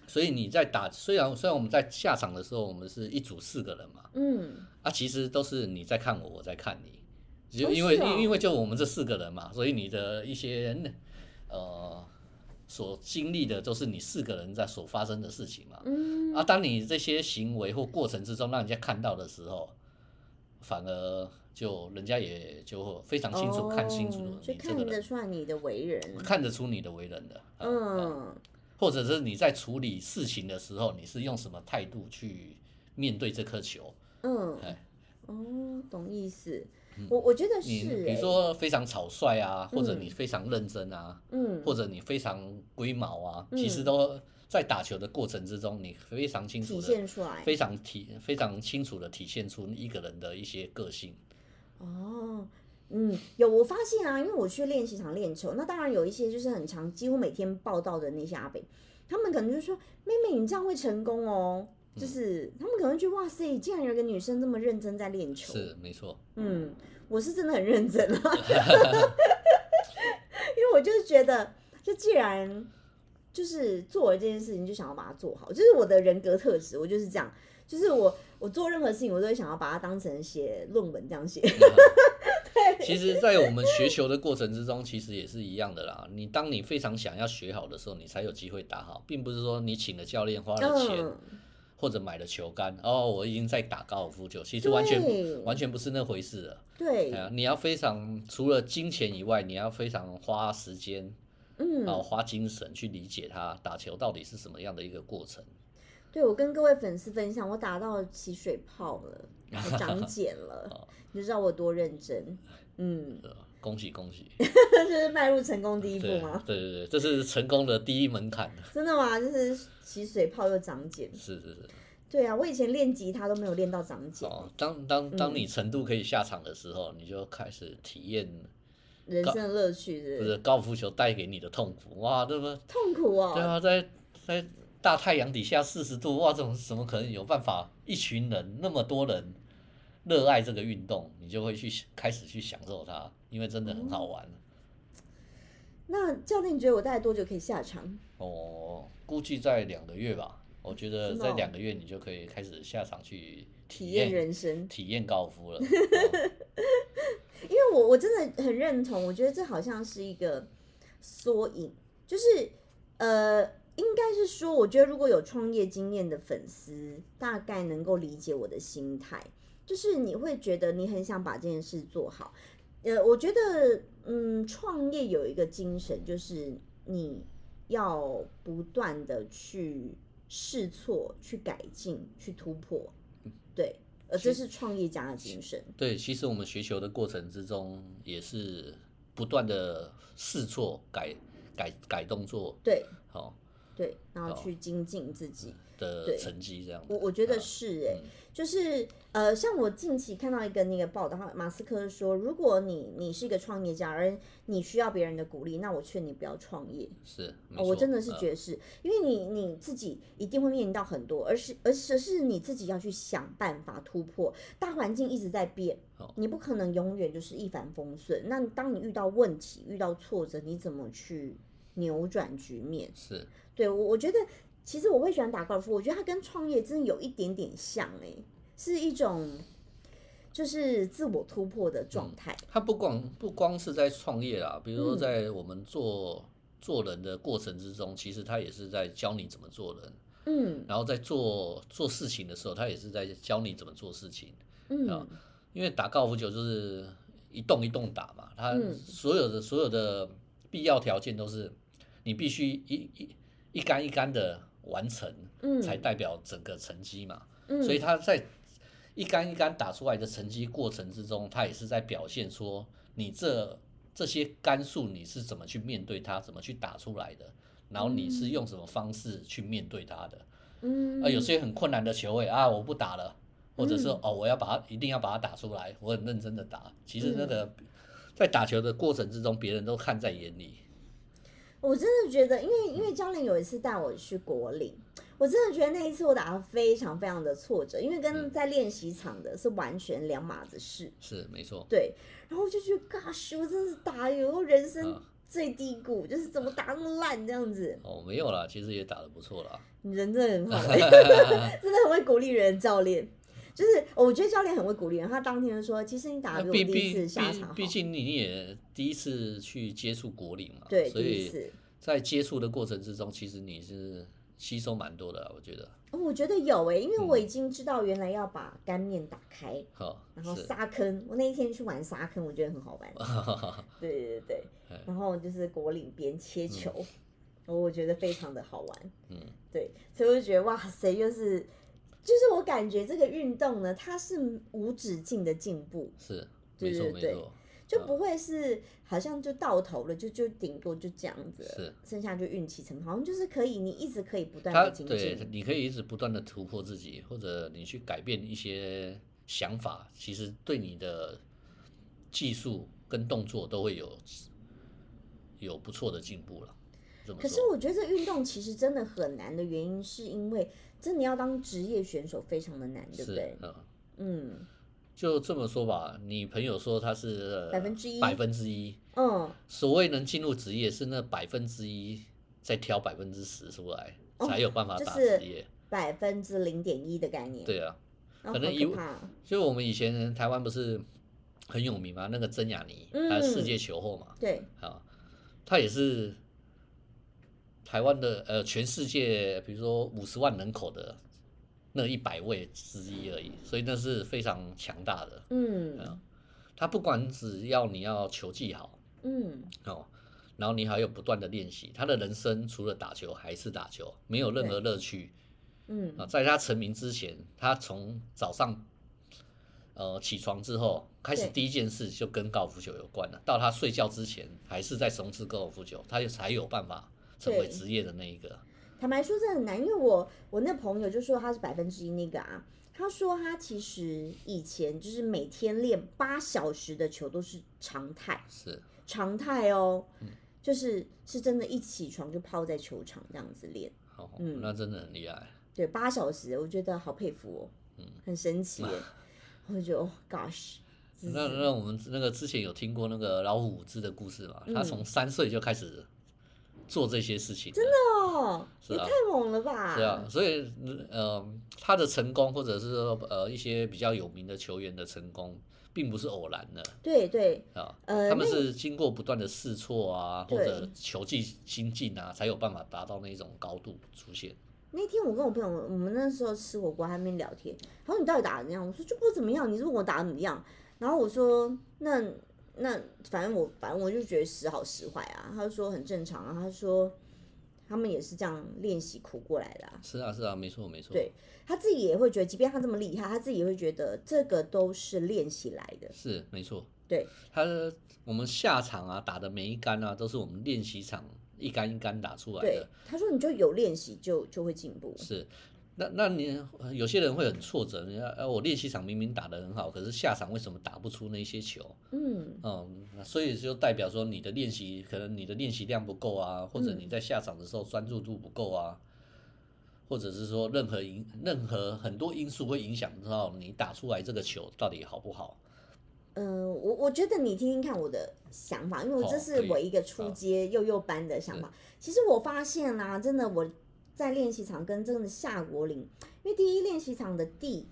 所以你在打，虽然虽然我们在下场的时候，我们是一组四个人嘛，嗯，啊，其实都是你在看我，我在看你，就因为因因为就我们这四个人嘛，所以你的一些呃所经历的都是你四个人在所发生的事情嘛，嗯，啊，当你这些行为或过程之中让人家看到的时候。反而就人家也就非常清楚看清楚你这个人，看得出来你的为人，看得出你的为人的，嗯，或者是你在处理事情的时候，你是用什么态度去面对这颗球？嗯，哎，哦，懂意思。我我觉得是，比如说非常草率啊，或者你非常认真啊，嗯，或者你非常龟毛啊，其实都。在打球的过程之中，你非常清楚的，非常体非常清楚的体现出一个人的一些个性。哦，嗯，有我发现啊，因为我去练习场练球，那当然有一些就是很长，几乎每天报道的那些阿北，他们可能就说：“妹妹，你这样会成功哦。”就是他们可能觉得：“哇塞，竟然有个女生这么认真在练球。”是没错。嗯，我是真的很认真啊，因为我就是觉得，就既然。就是做了这件事情，就想要把它做好，就是我的人格特质，我就是这样。就是我我做任何事情，我都会想要把它当成写论文这样写。对。其实，在我们学球的过程之中，其实也是一样的啦。你当你非常想要学好的时候，你才有机会打好，并不是说你请了教练花了钱，或者买了球杆，哦，我已经在打高尔夫球。其实完全完全不是那回事了。对。你要非常除了金钱以外，你要非常花时间。嗯，然后花精神去理解它打球到底是什么样的一个过程。对，我跟各位粉丝分享，我打到起水泡了，我长茧了，你知道我多认真。嗯，恭喜恭喜，这是迈入成功第一步吗？对对对，这是成功的第一门槛。真的吗？就是起水泡又长茧。是是是。对啊，我以前练吉他都没有练到长茧。哦，当当当你程度可以下场的时候，你就开始体验。人生的乐趣是？不是高尔夫球带给你的痛苦哇？对不？痛苦哦！对啊，在在大太阳底下四十度哇，这种怎么可能有办法？一群人那么多人热爱这个运动，你就会去开始去享受它，因为真的很好玩。那教练，你觉得我大概多久可以下场？哦，估计在两个月吧。我觉得在两个月，你就可以开始下场去体验人生、体验高尔夫了。因为我我真的很认同，我觉得这好像是一个缩影，就是呃，应该是说，我觉得如果有创业经验的粉丝，大概能够理解我的心态，就是你会觉得你很想把这件事做好。呃，我觉得嗯，创业有一个精神，就是你要不断的去试错、去改进、去突破，对，呃这是创业家的精神。对，其实我们学球的过程之中，也是不断的试错、改改改动作，对，好，对，然后去精进自己。的成绩这样，我我觉得是哎，就是呃，像我近期看到一个那个报道，马斯克说，如果你你是一个创业家，而你需要别人的鼓励，那我劝你不要创业。是，我真的是觉得是，因为你你自己一定会面临到很多，而是而是是你自己要去想办法突破。大环境一直在变，你不可能永远就是一帆风顺。那当你遇到问题、遇到挫折，你怎么去扭转局面？是，对我我觉得。其实我会喜欢打高尔夫，我觉得它跟创业真的有一点点像哎，是一种就是自我突破的状态。它不光不光是在创业啦，比如说在我们做做人的过程之中，其实它也是在教你怎么做人。嗯，然后在做做事情的时候，它也是在教你怎么做事情。嗯，因为打高尔夫球就是一动一动打嘛，它所有的所有的必要条件都是你必须一一一杆一杆的。完成，嗯才代表整个成绩嘛。所以他在一杆一杆打出来的成绩过程之中，他也是在表现说你这这些杆数你是怎么去面对它，怎么去打出来的，然后你是用什么方式去面对它的。嗯，啊，有些很困难的球位啊，我不打了，或者说哦，我要把它一定要把它打出来，我很认真的打。其实那个在打球的过程之中，别人都看在眼里。我真的觉得，因为因为教练有一次带我去国岭，我真的觉得那一次我打的非常非常的挫折，因为跟在练习场的是完全两码子事。是没错。对，然后我就觉得，Gosh，我真的是打有人生最低谷，就是怎么打那么烂这样子。哦，没有啦，其实也打的不错啦。你人真的很好 真的很会鼓励人。教练就是我觉得教练很会鼓励人，他当天说，其实你打的比我第一次下场毕竟你也第一次去接触国岭嘛，对，所以。在接触的过程之中，其实你是吸收蛮多的，我觉得。我觉得有诶，因为我已经知道原来要把干面打开，好，然后沙坑。我那一天去玩沙坑，我觉得很好玩。对对对对，然后就是国岭边切球，我觉得非常的好玩。嗯，对，所以我就觉得哇塞，又是就是我感觉这个运动呢，它是无止境的进步。是，没错没错。就不会是好像就到头了，就就顶多就这样子，是剩下就运气成分，好像就是可以，你一直可以不断的精进，对，你可以一直不断的突破自己，或者你去改变一些想法，其实对你的技术跟动作都会有有不错的进步了。可是我觉得这运动其实真的很难的原因，是因为真的要当职业选手非常的难，对不对？嗯。就这么说吧，你朋友说他是百分之一，百分之一，嗯，所谓能进入职业是那百分之一再挑百分之十出来，才有办法打职业，百分之零点一的概念。对啊，可能以就我们以前台湾不是很有名吗？那个曾雅妮，她世界球后嘛，对，啊，她也是台湾的呃，全世界比如说五十万人口的。那一百位之一而已，所以那是非常强大的。嗯，他不管只要你要球技好，嗯，哦，然后你还有不断的练习，他的人生除了打球还是打球，没有任何乐趣。嗯，啊，在他成名之前，他从早上呃起床之后开始第一件事就跟高尔夫球有关了，到他睡觉之前还是在从事高尔夫球，他就才有办法成为职业的那一个。坦白说，这很难，因为我我那朋友就说他是百分之一那个啊，他说他其实以前就是每天练八小时的球都是常态，是常态哦，就是是真的，一起床就泡在球场这样子练，嗯，那真的很厉害，对，八小时，我觉得好佩服哦，嗯，很神奇，我就哦，gosh，那那我们那个之前有听过那个老虎伍兹的故事嘛，他从三岁就开始。做这些事情，真的哦，也太猛了吧！是啊，所以呃，他的成功，或者是说呃一些比较有名的球员的成功，并不是偶然的。对对啊，呃，他们是经过不断的试错啊，或者球技精进啊，才有办法达到那种高度出现。那天我跟我朋友，我们那时候吃火锅还没聊天，然后你到底打的怎样？我说就不怎么样，你是问我打的怎么样？然后我说那。那反正我反正我就觉得时好时坏啊，他就说很正常啊，他说他们也是这样练习苦过来的。是啊，是啊，没错，没错。对，他自己也会觉得，即便他这么厉害，他自己也会觉得这个都是练习来的。是，没错。对，他我们下场啊打的每一杆啊，都是我们练习场一杆一杆打出来的。他说你就有练习就就会进步。是。那那你有些人会很挫折，你看，呃，我练习场明明打得很好，可是下场为什么打不出那些球？嗯嗯，所以就代表说你的练习可能你的练习量不够啊，或者你在下场的时候专注度不够啊，或者是说任何因任何很多因素会影响到你打出来这个球到底好不好？嗯，我我觉得你听听看我的想法，因为这是我一个初阶幼幼班的想法。其实我发现啦，真的我。在练习场跟真的下国岭，因为第一练习场的地，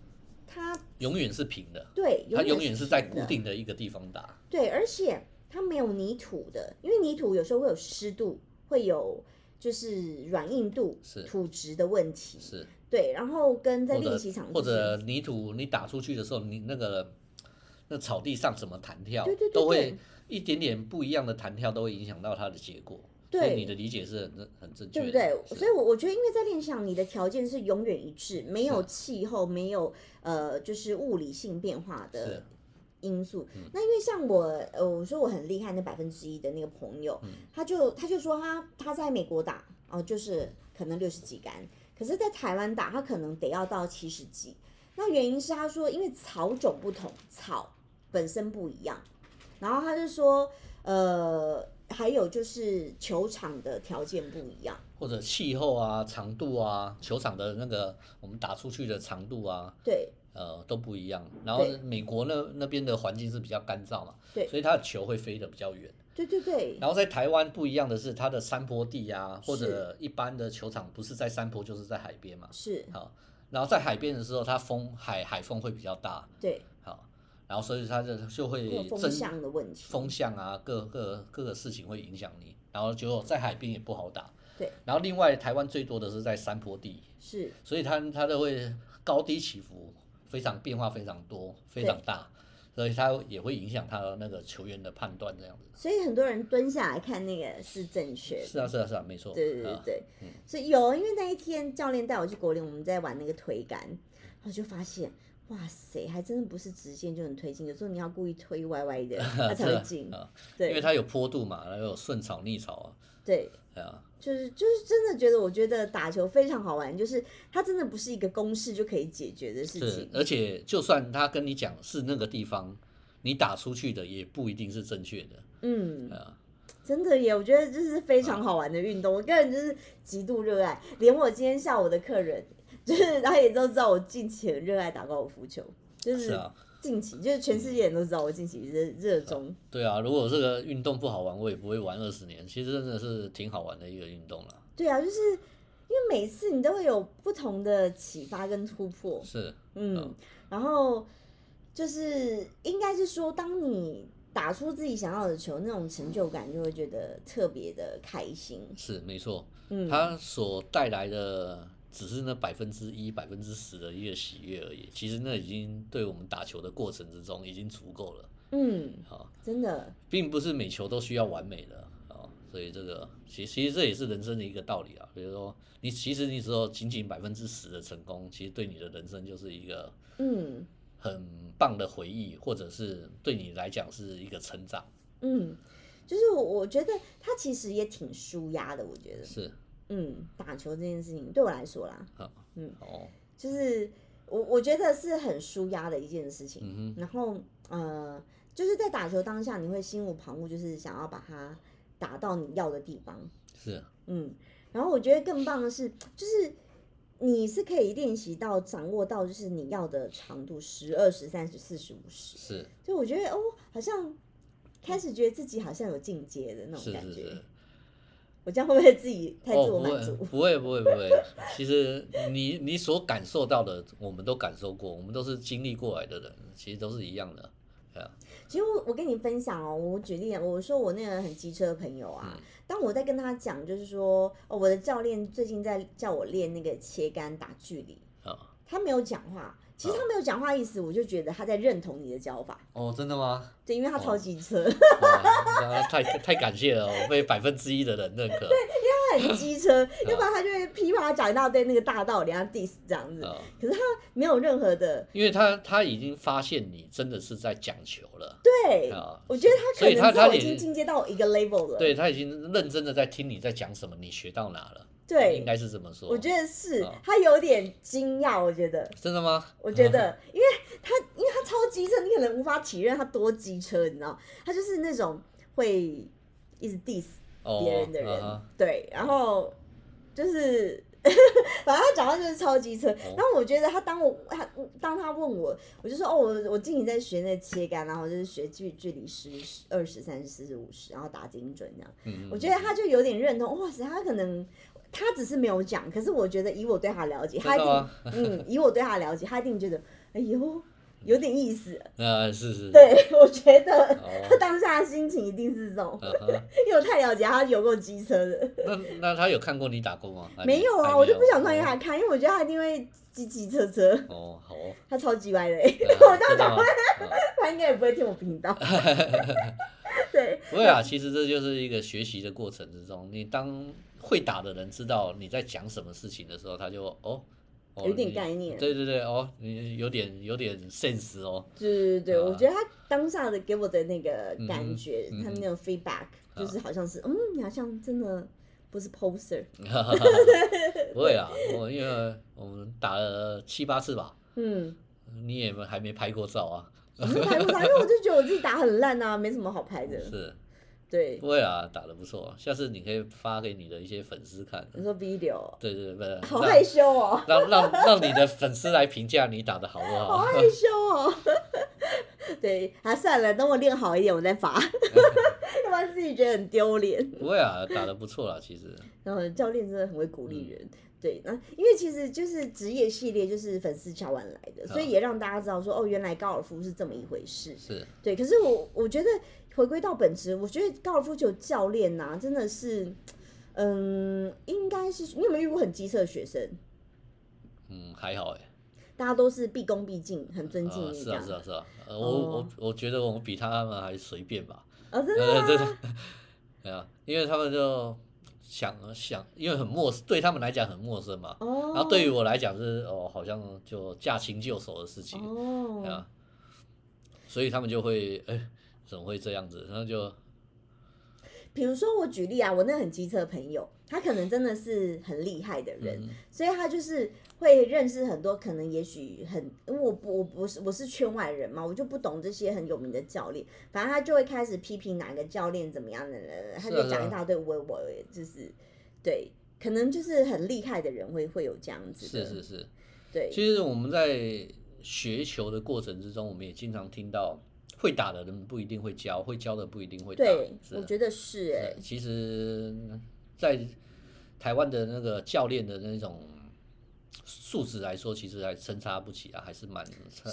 它永远是平的，对，它永远是在固定的一个地方打，对，而且它没有泥土的，因为泥土有时候会有湿度，会有就是软硬度、是土质的问题，是，对，然后跟在练习场或者泥土你打出去的时候，你那个那草地上怎么弹跳，对对对，都会一点点不一样的弹跳都会影响到它的结果。对你的理解是很很正确，对不对？所以，我我觉得，因为在练习场，你的条件是永远一致，没有气候，没有呃，就是物理性变化的因素。那因为像我，呃，我说我很厉害，那百分之一的那个朋友，他就他就说他他在美国打哦，就是可能六十几杆，可是在台湾打，他可能得要到七十几。那原因是他说，因为草种不同，草本身不一样，然后他就说，呃。还有就是球场的条件不一样，或者气候啊、长度啊、球场的那个我们打出去的长度啊，对，呃都不一样。然后美国那那边的环境是比较干燥嘛，对，所以它的球会飞得比较远。对对对。然后在台湾不一样的是，它的山坡地啊，或者一般的球场不是在山坡就是在海边嘛，是。好，然后在海边的时候，它风海海风会比较大，对。然后所以它就就会风向的问题，风向啊，各个各个事情会影响你。然后就在海边也不好打。对。然后另外台湾最多的是在山坡地，是。所以它它都会高低起伏非常变化非常多非常大，所以它也会影响他的那个球员的判断这样子。所以很多人蹲下来看那个是正确的。是啊是啊是啊，没错。对对对对。所以有，因为那一天教练带我去国林，我们在玩那个推杆，我就发现。哇塞，还真的不是直线就能推进，有时候你要故意推歪歪的，它才会进。对，因为它有坡度嘛，然后有顺草逆草啊。对，对啊，就是就是真的觉得，我觉得打球非常好玩，就是它真的不是一个公式就可以解决的事情。而且就算他跟你讲是那个地方，你打出去的也不一定是正确的。嗯，啊真的耶，我觉得这是非常好玩的运动，我个人就是极度热爱，连我今天下午的客人。就是 大家也都知道我近期很热爱打高尔夫球，就是近期就是全世界人都知道我近期热热衷。对啊，如果这个运动不好玩，我也不会玩二十年。其实真的是挺好玩的一个运动了。对啊，就是因为每次你都会有不同的启发跟突破。是，嗯，然后就是应该是说，当你打出自己想要的球，那种成就感就会觉得特别的开心。是，没错。嗯，它所带来的。只是那百分之一、百分之十的一个喜悦而已，其实那已经对我们打球的过程之中已经足够了。嗯，好，真的，并不是每球都需要完美的啊，所以这个其其实这也是人生的一个道理啊。比如说，你其实你只有仅仅百分之十的成功，其实对你的人生就是一个嗯很棒的回忆，或者是对你来讲是一个成长。嗯，就是我我觉得他其实也挺舒压的，我觉得是。嗯，打球这件事情对我来说啦，嗯，哦，就是我我觉得是很舒压的一件事情。嗯然后呃，就是在打球当下，你会心无旁骛，就是想要把它打到你要的地方。是。嗯，然后我觉得更棒的是，就是你是可以练习到掌握到，就是你要的长度，十、二十、三十、四十、五十。是。就我觉得哦，好像开始觉得自己好像有进阶的那种感觉。我这样会不会自己太自我满足？不会不会不会，其实你你所感受到的，我们都感受过，我们都是经历过来的人，其实都是一样的。其实我我跟你分享哦，我举例，我说我那个很机车的朋友啊，当我在跟他讲，就是说，哦，我的教练最近在叫我练那个切杆打距离，他没有讲话。其实他没有讲话意思，我就觉得他在认同你的教法。哦，真的吗？对，因为他超级车。太太感谢了，我被百分之一的人认可。对，因为他他很机车，要不然他就会噼啪讲一大堆那个大道理，然后 diss 这样子。可是他没有任何的，因为他他已经发现你真的是在讲球了。对，我觉得他可能他已经进阶到一个 level 了。对他已经认真的在听你在讲什么，你学到哪了。对，应该是这么说。我觉得是他有点惊讶，我觉得真的吗？我觉得，因为他因为他超机车，你可能无法体认他多机车，你知道？他就是那种会一直 diss 别人的人，对，然后就是。反正他讲话就是超机车，然后我觉得他当我他当他问我，我就说哦，我我近期在学那切杆，然后就是学距距离十、二十、三十、四十、五十，然后打精准这样。我觉得他就有点认同，哇塞，他可能他只是没有讲，可是我觉得以我对他了解，他一定嗯，以我对他了解，他一定觉得哎呦。有点意思，啊是是，对我觉得他当下的心情一定是这种，因为我太了解他有过机车的。那那他有看过你打工吗？没有啊，我就不想推给他看，因为我觉得他一定会机机车车。哦好，他超级歪的，我这样讲，他应该也不会听我频道。对，不会啊，其实这就是一个学习的过程之中，你当会打的人知道你在讲什么事情的时候，他就哦。有点概念，对对对，哦，你有点有点 sense 哦。对对对，我觉得他当下的给我的那个感觉，他那种 feedback，就是好像是，嗯，你好像真的不是 poser。不会啊，我因为我们打了七八次吧，嗯，你也还没拍过照啊。没拍过照，因为我就觉得我自己打很烂啊，没什么好拍的。是。对，不会啊，打的不错，下次你可以发给你的一些粉丝看。你说 video？对对对，好害羞哦。让让让你的粉丝来评价你打的好不好？好害羞哦。对，啊算了，等我练好一点我再发，要 不然自己觉得很丢脸。不会啊，打的不错啦，其实。然后教练真的很会鼓励人，对，那因为其实就是职业系列就是粉丝敲完来的，所以也让大家知道说哦，原来高尔夫是这么一回事。是。对，可是我我觉得。回归到本质，我觉得高尔夫球教练呐，真的是，嗯，应该是你有没有遇过很机车的学生？嗯，还好哎，大家都是毕恭毕敬，很尊敬你。是啊，是啊，是啊。呃，我我我觉得我们比他们还随便吧。啊，真的真的。对啊，因为他们就想想，因为很陌生，对他们来讲很陌生嘛。哦。然后对于我来讲是哦，好像就驾轻就熟的事情。哦。啊。所以他们就会哎。怎么会这样子？然后就，比如说我举例啊，我那个很机车的朋友，他可能真的是很厉害的人，所以他就是会认识很多可能也许很，因为我不我不是我是圈外人嘛，我就不懂这些很有名的教练，反正他就会开始批评哪个教练怎么样的人，他就讲一大堆，我我就是对，可能就是很厉害的人会会有这样子，是是是，对。其实我们在学球的过程之中，我们也经常听到。会打的人不一定会教，会教的不一定会打。对，我觉得是哎。其实，在台湾的那个教练的那种素质来说，其实还参差不齐啊，还是蛮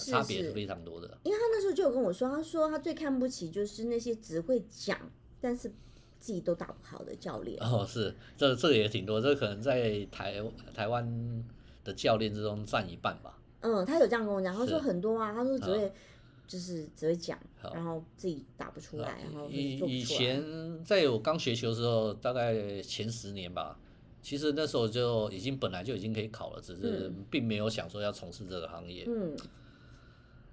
差别是非常多的。因为他那时候就有跟我说，他说他最看不起就是那些只会讲，但是自己都打不好的教练。哦，是，这这个也挺多，这可能在台台湾的教练之中占一半吧。嗯，他有这样跟我讲，他说很多啊，他说只会。就是只会讲，然后自己打不出来，然后以以前在我刚学球的时候，大概前十年吧，其实那时候就已经本来就已经可以考了，只是并没有想说要从事这个行业。嗯。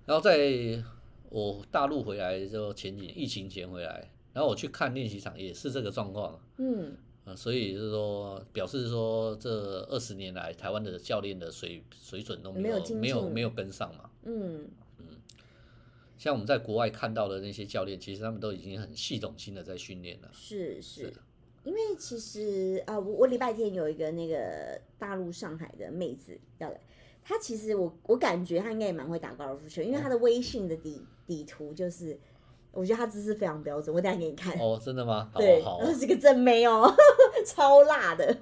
然后在我大陆回来就前几年疫情前回来，然后我去看练习场也是这个状况。嗯。所以就是说，表示说这二十年来台湾的教练的水水准都没有没有没有跟上嘛。嗯。像我们在国外看到的那些教练，其实他们都已经很系统性的在训练了。是是，因为其实啊，我我礼拜天有一个那个大陆上海的妹子要来，她其实我我感觉她应该也蛮会打高尔夫球，因为她的微信的底底图就是。我觉得他姿势非常标准，我等下给你看。哦，真的吗？对，是个正妹哦，超辣的。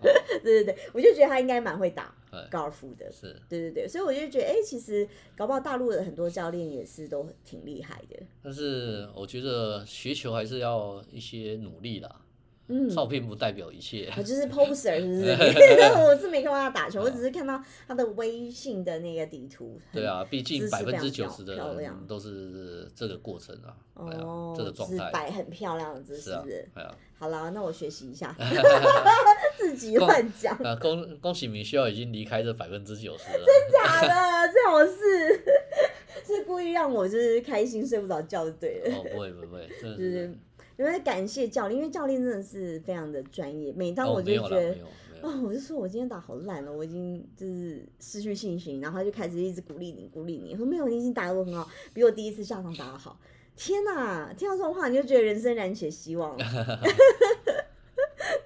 对对对，我就觉得他应该蛮会打高尔夫的。是，对对对，所以我就觉得，哎，其实搞不好大陆的很多教练也是都挺厉害的。但是我觉得学球还是要一些努力啦。嗯，照片不代表一切。我就是 poser，是不是？我是没看到他打球，我只是看到他的微信的那个底图。对啊，毕竟百分之九十的人都是这个过程啊。哦，这个状态摆很漂亮的姿势，是？好了，那我学习一下，自己乱讲。啊，恭恭喜明秀已经离开这百分之九十了。真假的？最好是是故意让我就是开心睡不着觉就对了。哦，不会不会，就是。因为感谢教练，因为教练真的是非常的专业。每当我就觉得，哦，我就说我今天打好烂了，我已经就是失去信心，然后他就开始一直鼓励你，鼓励你，说没有，你已经打得很好，比我第一次下场打得好。天哪，听到这种话你就觉得人生燃起希望。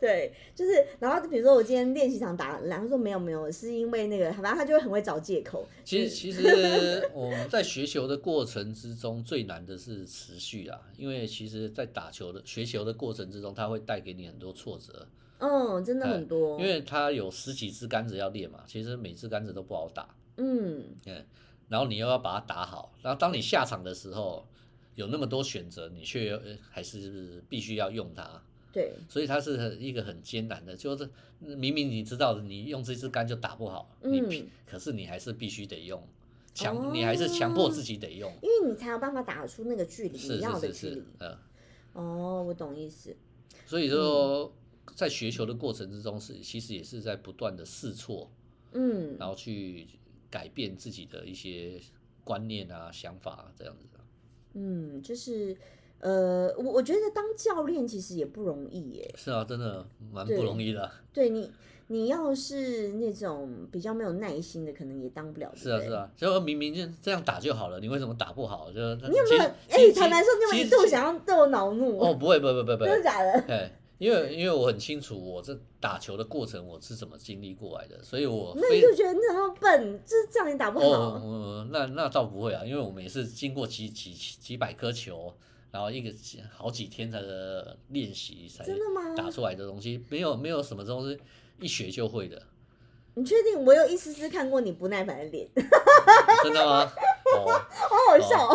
对，就是，然后比如说我今天练习场打，然后说没有没有，是因为那个，反正他就会很会找借口。其实其实 我们在学球的过程之中，最难的是持续啊，因为其实，在打球的学球的过程之中，它会带给你很多挫折。嗯，真的很多。因为它有十几支杆子要练嘛，其实每支杆子都不好打。嗯。嗯，然后你又要把它打好，然后当你下场的时候，有那么多选择，你却还是必须要用它。对，所以它是一个很艰难的，就是明明你知道你用这支杆就打不好，你可是你还是必须得用，强你还是强迫自己得用，因为你才有办法打出那个距离你要的距离。嗯，哦，我懂意思。所以说，在学球的过程之中，是其实也是在不断的试错，嗯，然后去改变自己的一些观念啊、想法这样子。嗯，就是。呃，我我觉得当教练其实也不容易耶。是啊，真的蛮不容易的。对你，你要是那种比较没有耐心的，可能也当不了。是啊，是啊，就明明就这样打就好了，你为什么打不好？就你有没有？哎，坦白说，你有没有一度想要对我恼怒？哦，不会，不会，不会，不会，真的假的？对，因为因为我很清楚我这打球的过程我是怎么经历过来的，所以我那你就觉得你很笨，就是这样也打不好。哦，那那倒不会啊，因为我们也是经过几几几百颗球。然后一个好几天才的练习才打出来的东西，没有没有什么东西一学就会的。你确定？我有一丝丝看过你不耐烦的脸。真的吗？哦，好好笑。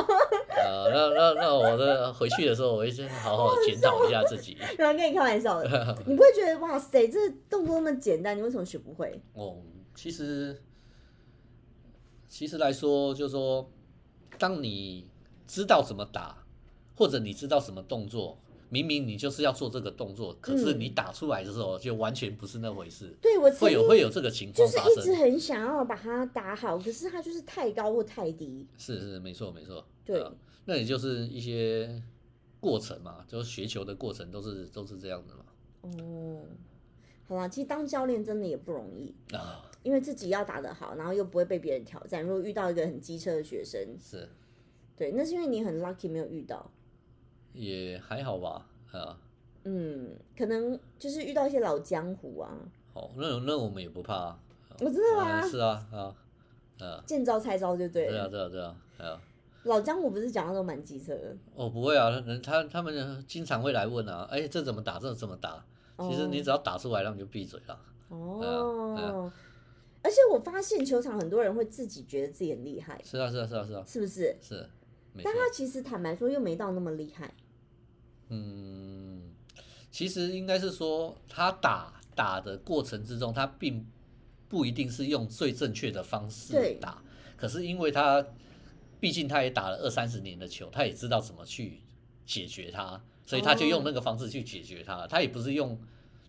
呃，那那那我的回去的时候，我会先好好检讨一下自己。然后跟你开玩笑的，你不会觉得哇塞，这动作那么简单，你为什么学不会？哦，其实其实来说，就是说，当你知道怎么打。或者你知道什么动作，明明你就是要做这个动作，可是你打出来的时候就完全不是那回事。对我会有会有这个情况。就是一直很想要把它打好，可是它就是太高或太低。是是没错没错。对，那也就是一些过程嘛，就是学球的过程都是都是这样的嘛。哦，好啦，其实当教练真的也不容易啊，因为自己要打得好，然后又不会被别人挑战。如果遇到一个很机车的学生，是，对，那是因为你很 lucky 没有遇到。也还好吧，啊，嗯，可能就是遇到一些老江湖啊。哦，那那我们也不怕。我知道啊。是啊，啊，啊。见招拆招就对了。对啊，对啊，对啊，啊。老江湖不是讲的都蛮机车的。哦，不会啊，人他他们经常会来问啊，哎，这怎么打？这怎么打？其实你只要打出来，那你就闭嘴了。哦。而且我发现球场很多人会自己觉得自己很厉害。是啊，是啊，是啊，是啊。是不是？是。但他其实坦白说，又没到那么厉害。嗯，其实应该是说，他打打的过程之中，他并不一定是用最正确的方式打。可是因为他毕竟他也打了二三十年的球，他也知道怎么去解决它，所以他就用那个方式去解决它。他也不是用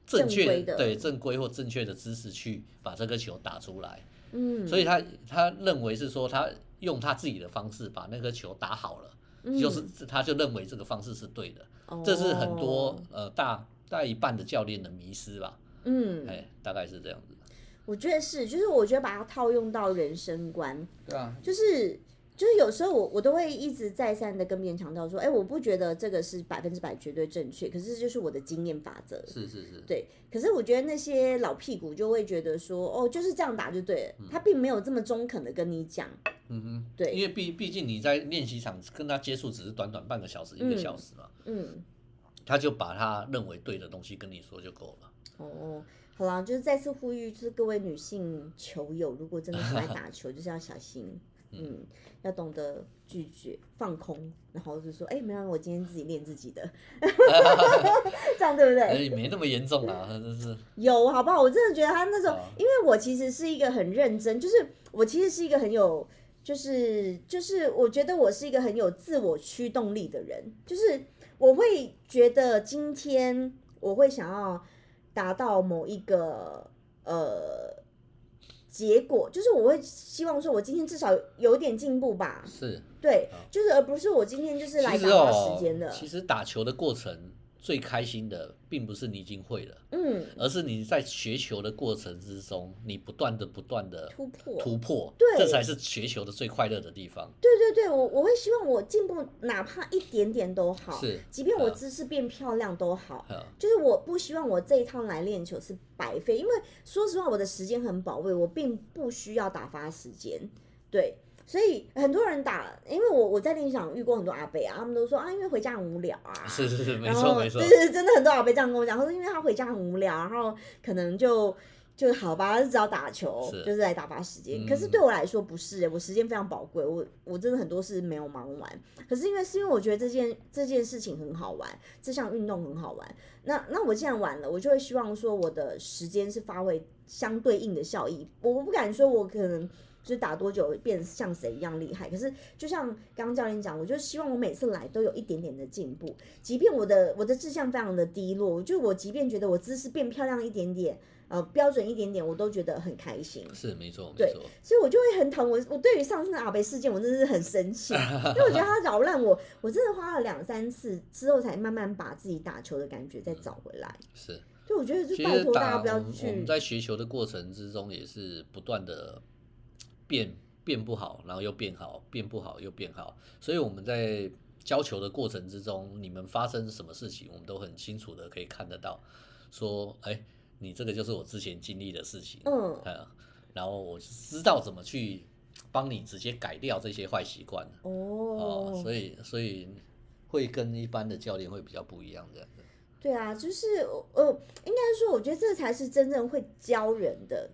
正确的对正规或正确的姿势去把这个球打出来。嗯，所以他他认为是说，他用他自己的方式把那个球打好了。就是他就认为这个方式是对的，这是很多呃大大一半的教练的迷失吧。嗯，哎，大概是这样子。我觉得是，就是我觉得把它套用到人生观，对啊，就是。就是有时候我我都会一直再三的跟别人强调说，哎，我不觉得这个是百分之百绝对正确，可是这就是我的经验法则。是是是。对，可是我觉得那些老屁股就会觉得说，哦，就是这样打就对了，他并没有这么中肯的跟你讲。嗯哼。对，因为毕毕竟你在练习场跟他接触只是短短半个小时一个小时嘛。嗯。他就把他认为对的东西跟你说就够了。哦，好啦，就是再次呼吁，就是各位女性球友，如果真的很爱打球，就是要小心。嗯，要懂得拒绝、放空，然后就说，哎，没有，我今天自己练自己的，这样对不对？哎，没那么严重啊，真是。有好不好？我真的觉得他那时候，因为我其实是一个很认真，就是我其实是一个很有，就是就是我觉得我是一个很有自我驱动力的人，就是我会觉得今天我会想要达到某一个呃。结果就是我会希望说，我今天至少有点进步吧。是，对，就是而不是我今天就是来打发时间的。其实打球的过程。最开心的并不是你已经会了，嗯，而是你在学球的过程之中，你不断的不断的突破。突破，对，这才是学球的最快乐的地方。对对对，我我会希望我进步，哪怕一点点都好，是，即便我姿势变漂亮都好，就是我不希望我这一趟来练球是白费，因为说实话，我的时间很宝贵，我并不需要打发时间，对。所以很多人打，因为我我在练习场遇过很多阿伯啊，他们都说啊，因为回家很无聊啊。是是是，没错没错。对对，真的很多阿伯这样跟我讲，他说因为他回家很无聊，然后可能就就好吧，就只要打球，就是来打发时间。可是对我来说不是，我时间非常宝贵，我我真的很多事没有忙完。可是因为是因为我觉得这件这件事情很好玩，这项运动很好玩。那那我既然玩了，我就会希望说我的时间是发挥相对应的效益。我不敢说我可能。就是打多久变像谁一样厉害？可是就像刚刚教练讲，我就希望我每次来都有一点点的进步，即便我的我的志向非常的低落，就我即便觉得我姿势变漂亮一点点，呃，标准一点点，我都觉得很开心。是没错，对，所以我就会很疼我。我对于上次的阿北事件，我真的是很生气，因为我觉得他扰乱我，我真的花了两三次之后，才慢慢把自己打球的感觉再找回来。是，就我觉得就拜托大家不要去。我们在学球的过程之中，也是不断的。变变不好，然后又变好，变不好又变好，所以我们在教球的过程之中，你们发生什么事情，我们都很清楚的可以看得到。说，哎，你这个就是我之前经历的事情，嗯，然后我知道怎么去帮你直接改掉这些坏习惯。哦，所以所以会跟一般的教练会比较不一样，这样的。对啊，就是呃，应该说，我觉得这才是真正会教人的。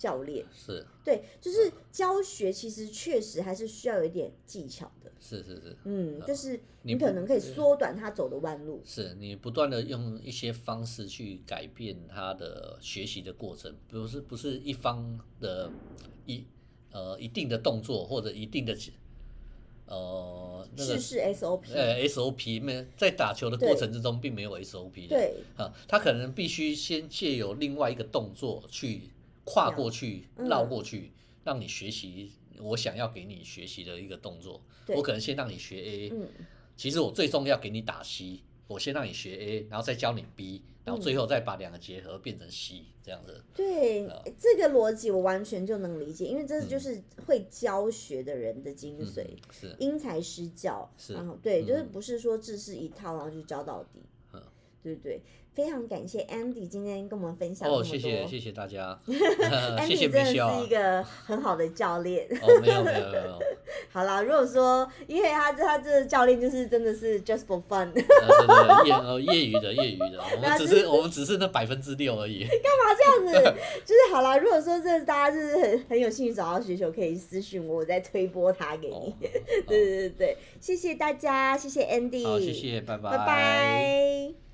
教练。是。对，就是教学，其实确实还是需要有一点技巧的。是是是，嗯，就是你可能可以缩短他走的弯路。是你不断的用一些方式去改变他的学习的过程，不是不是一方的一呃一定的动作或者一定的呃那个是 SOP 呃 SOP 没在打球的过程之中并没有 SOP 对。啊，他可能必须先借由另外一个动作去。跨过去，绕过去，让你学习我想要给你学习的一个动作。我可能先让你学 A，其实我最重要给你打 C。我先让你学 A，然后再教你 B，然后最后再把两个结合变成 C，这样子。对，这个逻辑我完全就能理解，因为这就是会教学的人的精髓，是因材施教。是，然后对，就是不是说只是一套，然后就教到底。嗯，对对。非常感谢 Andy 今天跟我们分享哦，谢谢谢谢大家，，Andy 真的是一个很好的教练。哦，没有没有没有。好啦，如果说因为他他这个教练就是真的是 just for fun，业呃业余的业余的，我们只是我们只是那百分之六而已。干嘛这样子？就是好啦，如果说这大家就是很很有兴趣找到需求，可以私信我，我再推播他给你。对对对对，谢谢大家，谢谢 Andy，好，谢谢，拜拜，拜拜。